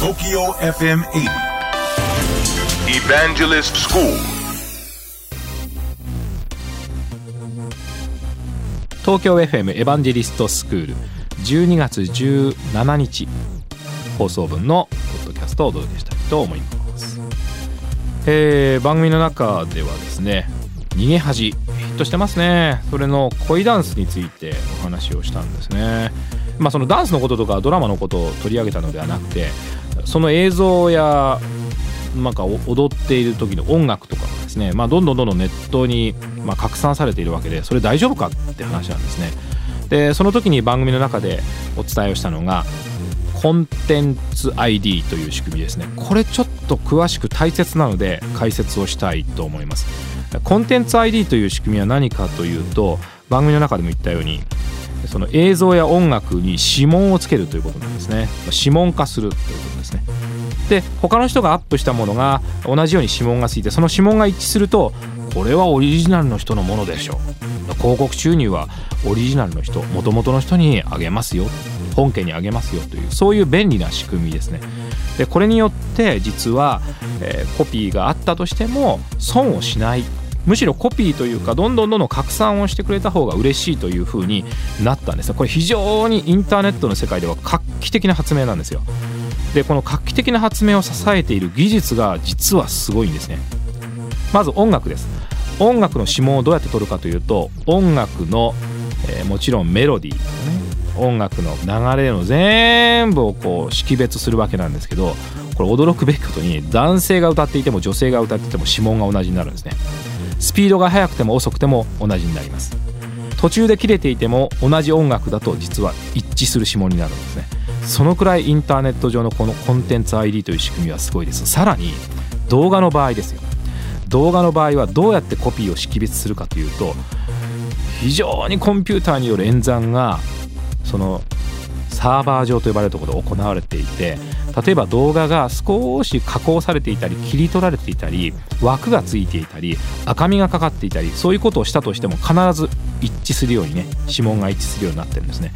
TOKYO FM 80. Evangelist School. 東京 FM エヴァンジェリストスクール12月17日。放送分のポッドキャストをお届けしたいと思います、えー番組の中ではですね逃げ恥ヒットしてますね。それの恋ダンスについてお話をしたんですね。まあそのダンスのこととかドラマのことを取り上げたのではなくてその映像やなんか踊っている時の音楽とかがですね、まあ、どんどんどんどんネットにま拡散されているわけでそれ大丈夫かって話なんですね。でその時に番組の中でお伝えをしたのがコンテンツ ID という仕組みですね。これちょっと詳しく大切なので解説をしたいと思います。コンテンツ ID という仕組みは何かというと番組の中でも言ったようにその映像や音楽に指紋をつけるということなんですね。指紋化するということですね。で他の人がアップしたものが同じように指紋がついてその指紋が一致するとこれはオリジナルの人のものでしょう。広告収入はオリジナルの人元々の人にあげますよ。本家にあげますよというそういう便利な仕組みですね。でこれによって実は、えーコピーがあったとしても損をしない。むしろコピーというかどんどんどんどん拡散をしてくれた方が嬉しいという風になったんですこれ非常にインターネットの世界では画期的な発明なんですよ。でこの画期的な発明を支えている技術が実はすごいんですね。まず音楽です。音楽の指紋をどうやって取るかというと音楽の、えーもちろんメロディー音楽の流れの全部をこう識別するわけなんですけどこれ驚くべきことに男性が歌っていても女性が歌っていても指紋が同じになるんですね。スピードが速くても遅くても同じになります。途中で切れていても同じ音楽だと実は一致する指紋になるんですね。そのくらいインターネット上のこのコンテンツ ID という仕組みはすごいです。さらに動画の場合ですよ。動画の場合はどうやってコピーを識別するかというと非常にコンピューターによる演算がそのサーバー上と呼ばれるところで行われていて例えば動画が少し加工されていたり切り取られていたり枠がついていたり赤みがかかっていたりそういうことをしたとしても必ず一致するようにね指紋が一致するようになってるんですね。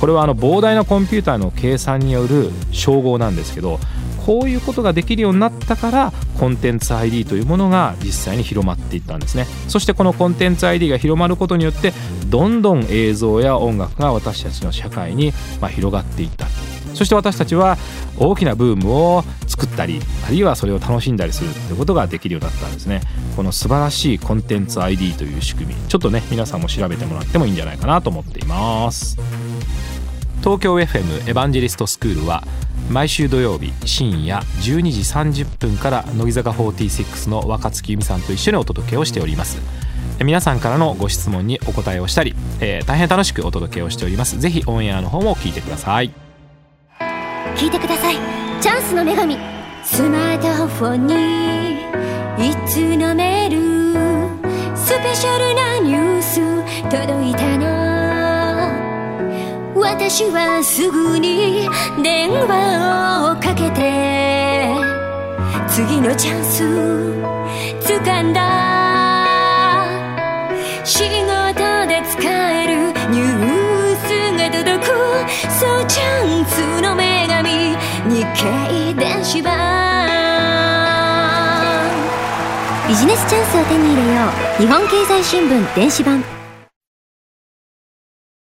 これはあの膨大なコンピューターの計算による称号なんですけどこういうことができるようになったからコンテンツ ID というものが実際に広まっていったんですね。そしてこのコンテンツ ID が広まることによってどんどん映像や音楽が私たちの社会にまあ広がっていった。そして私たちは大きなブームを作ったりあるいはそれを楽しんだりするということができるようになったんですね。この素晴らしいコンテンツ ID という仕組み。ちょっとね皆さんも調べてもらってもいいんじゃないかなと思っています。東京 FM エヴァンジェリストスクールは毎週土曜日深夜12時30分から乃木坂46の若月由美さんと一緒にお届けをしております。皆さんからのご質問にお答えをしたり、えー大変楽しくお届けをしております。ぜひオンエアの方も聞いてください。聞いてください。チャンスの女神。スマートフォンにいつのメールスペシャルなニュース届いたの？私はすぐに電話をかけて。次のチャンス掴んだ。仕事で使えるニュースが届く。そうチャンスの女神。日経電子版ビジネスチャンスを手に入れよう。日本経済新聞電子版。